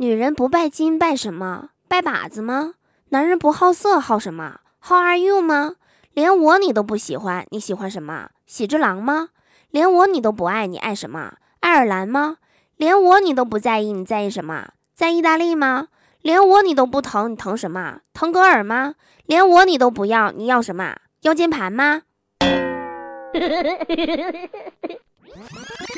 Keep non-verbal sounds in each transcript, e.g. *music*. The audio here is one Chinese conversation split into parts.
女人不拜金拜什么？拜把子吗？男人不好色好什么？How are you 吗？连我你都不喜欢，你喜欢什么？喜之郎吗？连我你都不爱，你爱什么？爱尔兰吗？连我你都不在意，你在意什么？在意大利吗？连我你都不疼，你疼什么？腾格尔吗？连我你都不要，你要什么？要键盘吗？*laughs*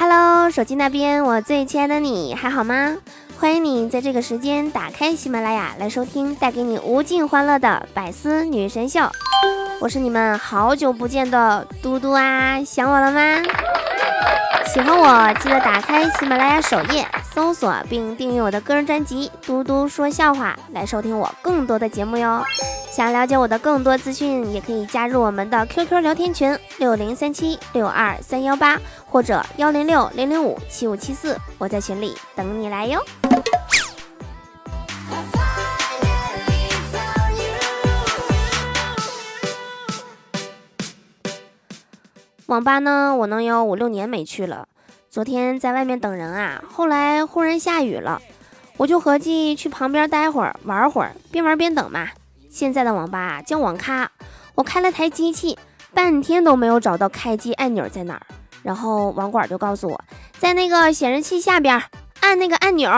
Hello，手机那边，我最亲爱的你还好吗？欢迎你在这个时间打开喜马拉雅来收听带给你无尽欢乐的百思女神秀。我是你们好久不见的嘟嘟啊，想我了吗？喜欢我记得打开喜马拉雅首页搜索并订阅我的个人专辑《嘟嘟说笑话》来收听我更多的节目哟。想了解我的更多资讯，也可以加入我们的 QQ 聊天群六零三七六二三幺八或者幺零六零零五七五七四，我在群里等你来哟。网吧呢，我能有五六年没去了。昨天在外面等人啊，后来忽然下雨了，我就合计去旁边待会儿玩会儿，边玩边等嘛。现在的网吧啊叫网咖，我开了台机器，半天都没有找到开机按钮在哪儿。然后网管就告诉我，在那个显示器下边按那个按钮。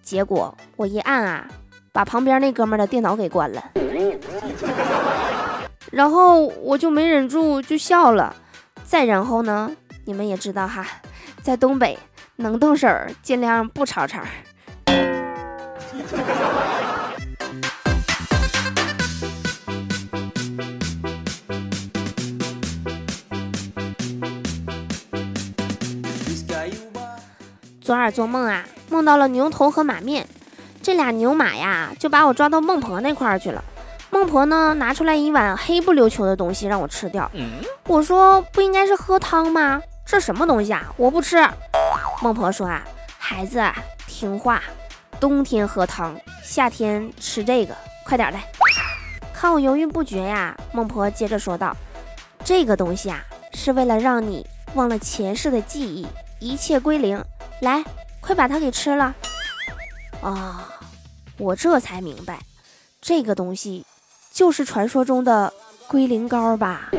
结果我一按啊，把旁边那哥们的电脑给关了。*laughs* 然后我就没忍住就笑了。再然后呢？你们也知道哈，在东北能动手尽量不吵吵。昨晚做梦啊，梦到了牛头和马面，这俩牛马呀，就把我抓到孟婆那块儿去了。孟婆呢，拿出来一碗黑不溜秋的东西让我吃掉。我说不应该是喝汤吗？这什么东西啊？我不吃。孟婆说啊，孩子听话，冬天喝汤，夏天吃这个，快点来。看我犹豫不决呀，孟婆接着说道：“这个东西啊，是为了让你忘了前世的记忆，一切归零。来，快把它给吃了。”啊，我这才明白，这个东西。就是传说中的龟苓膏吧。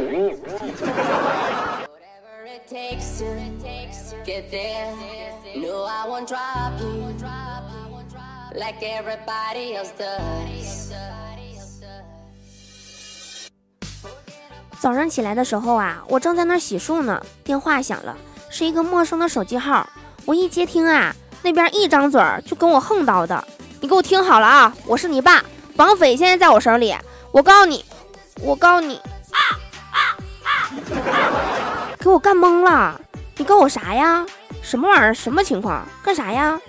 早上起来的时候啊，我正在那洗漱呢，电话响了，是一个陌生的手机号。我一接听啊，那边一张嘴就跟我横叨的：“你给我听好了啊，我是你爸，绑匪现在在我手里。”我告诉你，我告诉你，给我干懵了！你告我啥呀？什么玩意儿？什么情况？干啥呀？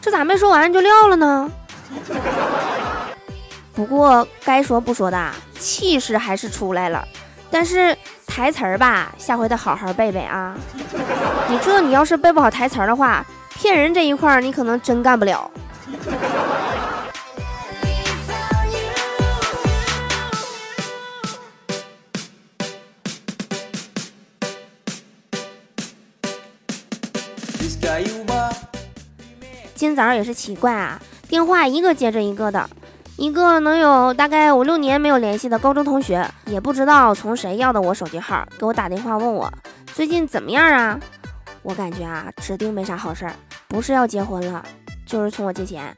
这咋没说完就撂了呢？不过该说不说的，气势还是出来了。但是台词儿吧，下回得好好背背啊！你这你要是背不好台词儿的话，骗人这一块儿你可能真干不了。今早也是奇怪啊，电话一个接着一个的，一个能有大概五六年没有联系的高中同学，也不知道从谁要的我手机号，给我打电话问我最近怎么样啊？我感觉啊，指定没啥好事儿，不是要结婚了，就是从我借钱。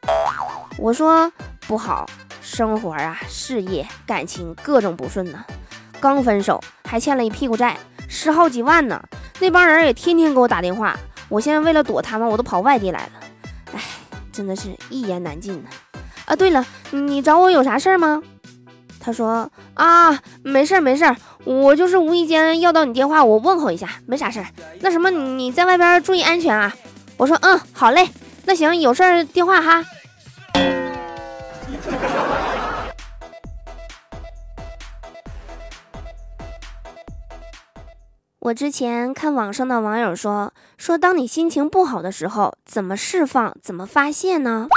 我说不好，生活啊、事业、感情各种不顺呢，刚分手还欠了一屁股债，十好几万呢。那帮人也天天给我打电话，我现在为了躲他们，我都跑外地来了。真的是一言难尽呢。啊，对了，你找我有啥事儿吗？他说啊，没事儿没事儿，我就是无意间要到你电话，我问候一下，没啥事儿。那什么，你在外边注意安全啊。我说嗯，好嘞，那行，有事儿电话哈。我之前看网上的网友说，说当你心情不好的时候，怎么释放，怎么发泄呢？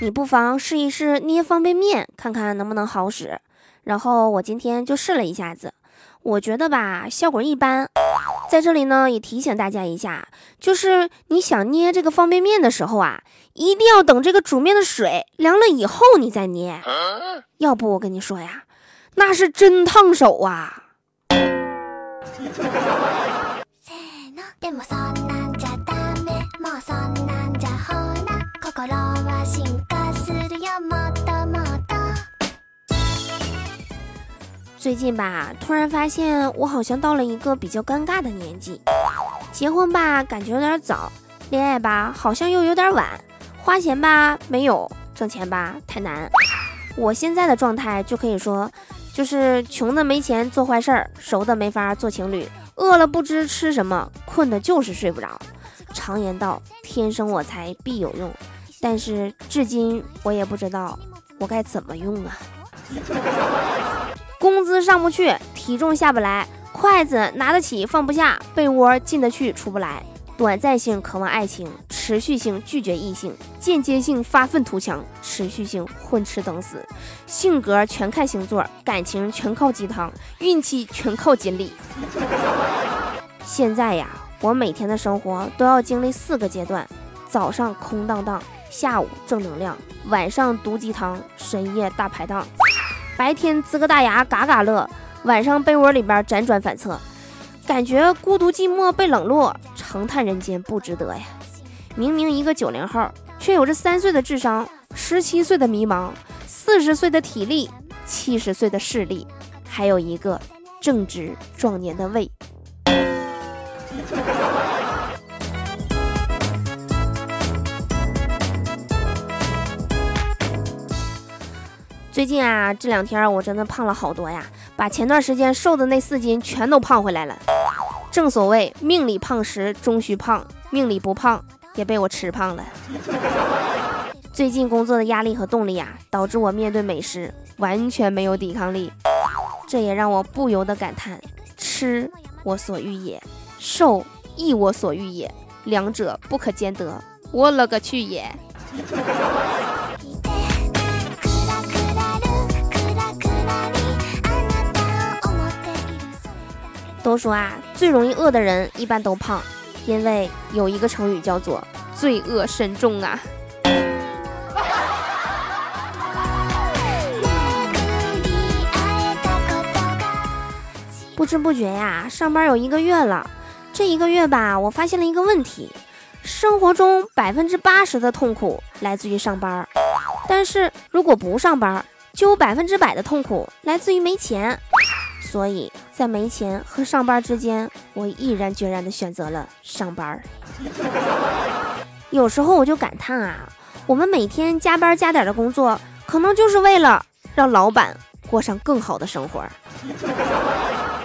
你不妨试一试捏方便面，看看能不能好使。然后我今天就试了一下子，我觉得吧，效果一般。在这里呢，也提醒大家一下，就是你想捏这个方便面的时候啊，一定要等这个煮面的水凉了以后你再捏，要不我跟你说呀，那是真烫手啊。*laughs* 最近吧，突然发现我好像到了一个比较尴尬的年纪，结婚吧感觉有点早，恋爱吧好像又有点晚，花钱吧没有，挣钱吧太难。我现在的状态就可以说，就是穷的没钱做坏事儿，熟的没法做情侣，饿了不知吃什么，困的就是睡不着。常言道，天生我材必有用，但是至今我也不知道我该怎么用啊。工资上不去，体重下不来，筷子拿得起放不下，被窝进得去出不来，短暂性渴望爱情，持续性拒绝异性，间接性发愤图强，持续性混吃等死，性格全看星座，感情全靠鸡汤，运气全靠锦鲤。现在呀，我每天的生活都要经历四个阶段：早上空荡荡，下午正能量，晚上毒鸡汤，深夜大排档。白天呲个大牙嘎嘎乐，晚上被窝里边辗转反侧，感觉孤独寂寞被冷落，长叹人间不值得呀！明明一个九零后，却有着三岁的智商，十七岁的迷茫，四十岁的体力，七十岁的视力，还有一个正值壮年的胃。*laughs* 最近啊，这两天我真的胖了好多呀，把前段时间瘦的那四斤全都胖回来了。正所谓命里胖时终须胖，命里不胖也被我吃胖了。最近工作的压力和动力呀，导致我面对美食完全没有抵抗力，这也让我不由得感叹：吃我所欲也，瘦亦我所欲也，两者不可兼得。我勒个去也！都说啊，最容易饿的人一般都胖，因为有一个成语叫做“罪恶深重”啊。*laughs* 不知不觉呀，上班有一个月了，这一个月吧，我发现了一个问题：生活中百分之八十的痛苦来自于上班，但是如果不上班，就有百分之百的痛苦来自于没钱。所以在没钱和上班之间，我毅然决然地选择了上班。有时候我就感叹啊，我们每天加班加点的工作，可能就是为了让老板过上更好的生活。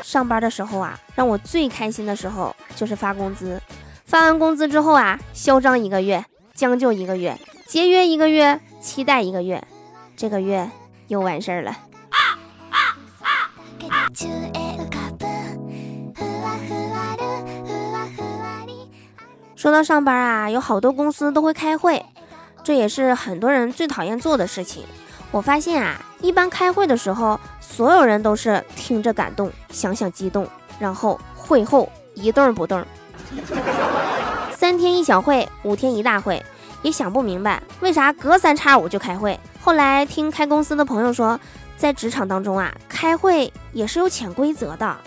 上班的时候啊，让我最开心的时候就是发工资，发完工资之后啊，嚣张一个月，将就一个月，节约一个月，期待一个月，这个月又完事儿了。说到上班啊，有好多公司都会开会，这也是很多人最讨厌做的事情。我发现啊，一般开会的时候，所有人都是听着感动，想想激动，然后会后一动不动。三天一小会，五天一大会，也想不明白为啥隔三差五就开会。后来听开公司的朋友说，在职场当中啊，开会也是有潜规则的，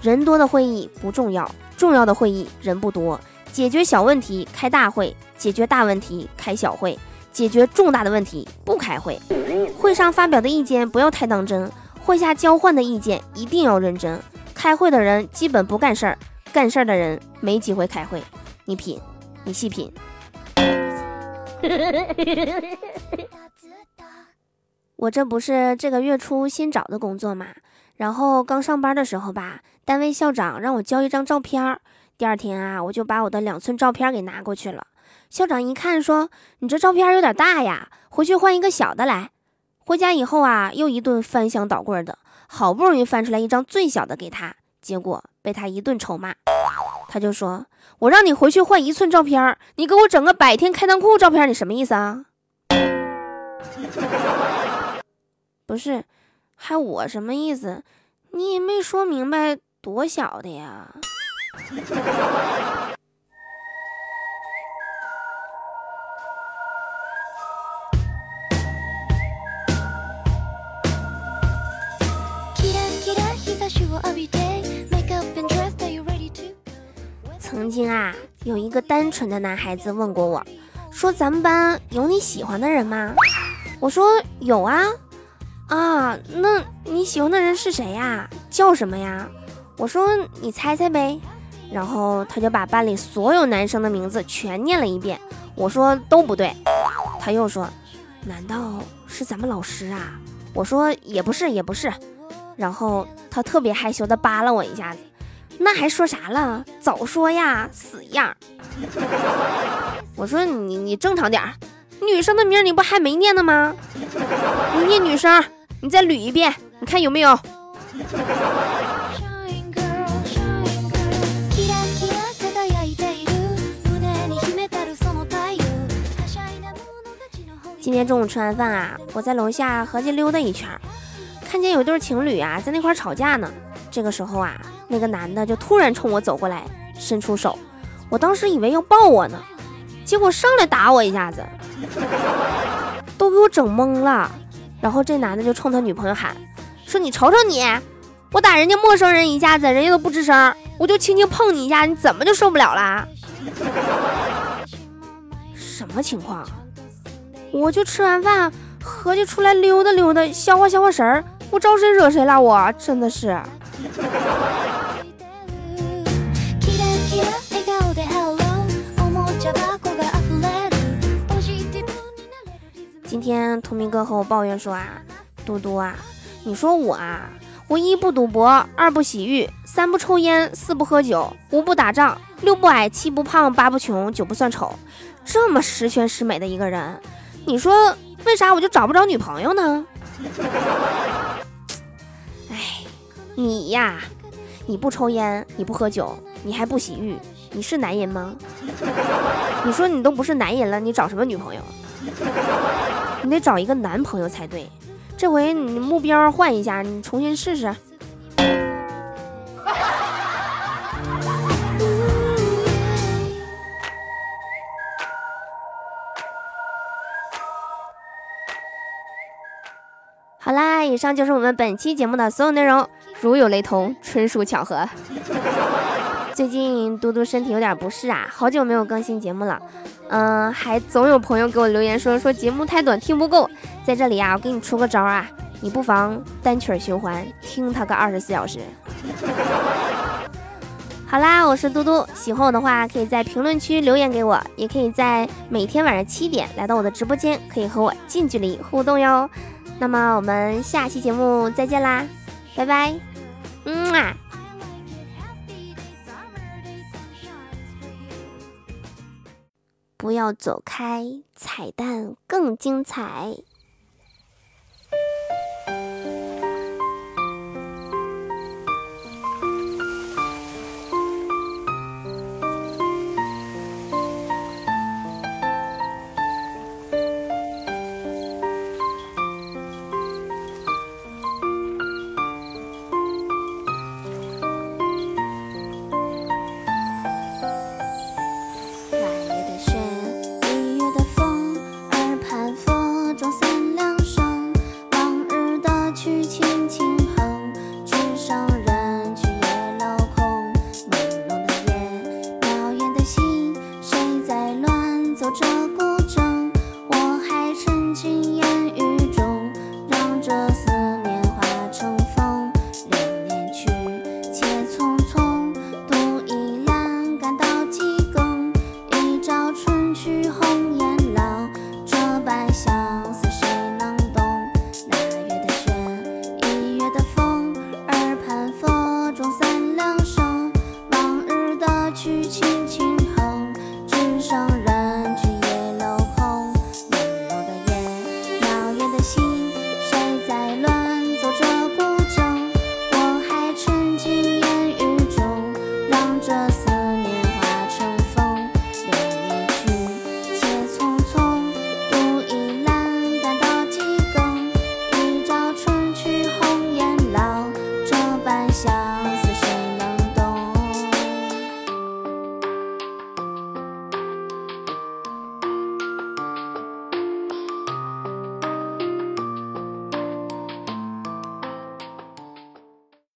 人多的会议不重要，重要的会议人不多。解决小问题开大会，解决大问题开小会，解决重大的问题不开会。会上发表的意见不要太当真，会下交换的意见一定要认真。开会的人基本不干事儿，干事儿的人没机会开会。你品，你细品。我这不是这个月初新找的工作嘛，然后刚上班的时候吧，单位校长让我交一张照片儿。第二天啊，我就把我的两寸照片给拿过去了。校长一看说：“你这照片有点大呀，回去换一个小的来。”回家以后啊，又一顿翻箱倒柜的，好不容易翻出来一张最小的给他，结果被他一顿臭骂。他就说：“我让你回去换一寸照片，你给我整个百天开裆裤照片，你什么意思啊？” *laughs* 不是，还我什么意思？你也没说明白多小的呀。曾经啊，有一个单纯的男孩子问过我，说：“咱们班有你喜欢的人吗？”我说：“有啊。”啊，那你喜欢的人是谁呀？叫什么呀？我说：“你猜猜呗。”然后他就把班里所有男生的名字全念了一遍。我说：“都不对。”他又说：“难道是咱们老师啊？”我说：“也不是，也不是。”然后他特别害羞的扒拉我一下子。那还说啥了？早说呀，死样！*laughs* 我说你你正常点，女生的名你不还没念呢吗？你念女生，你再捋一遍，你看有没有？今天中午吃完饭啊，我在楼下合计溜达一圈，看见有对情侣啊在那块吵架呢。这个时候啊，那个男的就突然冲我走过来，伸出手，我当时以为要抱我呢，结果上来打我一下子，*laughs* 都给我整懵了。然后这男的就冲他女朋友喊，说你瞅瞅你，我打人家陌生人一下子，人家都不吱声，我就轻轻碰你一下，你怎么就受不了啦？*laughs* 什么情况？我就吃完饭，合计出来溜达溜达，消化消化神儿，我招谁惹谁了？我真的是。今天图明哥和我抱怨说啊，嘟嘟啊，你说我啊，我一不赌博，二不洗浴，三不抽烟，四不喝酒，五不打仗，六不矮，七不胖，八不穷，九不算丑，这么十全十美的一个人，你说为啥我就找不着女朋友呢？哎你呀，你不抽烟，你不喝酒，你还不洗浴，你是男人吗？你说你都不是男人了，你找什么女朋友？你得找一个男朋友才对。这回你目标换一下，你重新试试。以上就是我们本期节目的所有内容。如有雷同，纯属巧合。*laughs* 最近嘟嘟身体有点不适啊，好久没有更新节目了。嗯，还总有朋友给我留言说说节目太短，听不够。在这里啊，我给你出个招啊，你不妨单曲循环听它个二十四小时。*laughs* 好啦，我是嘟嘟，喜欢我的话可以在评论区留言给我，也可以在每天晚上七点来到我的直播间，可以和我近距离互动哟。那么我们下期节目再见啦，拜拜。嗯啊！不要走开，彩蛋更精彩。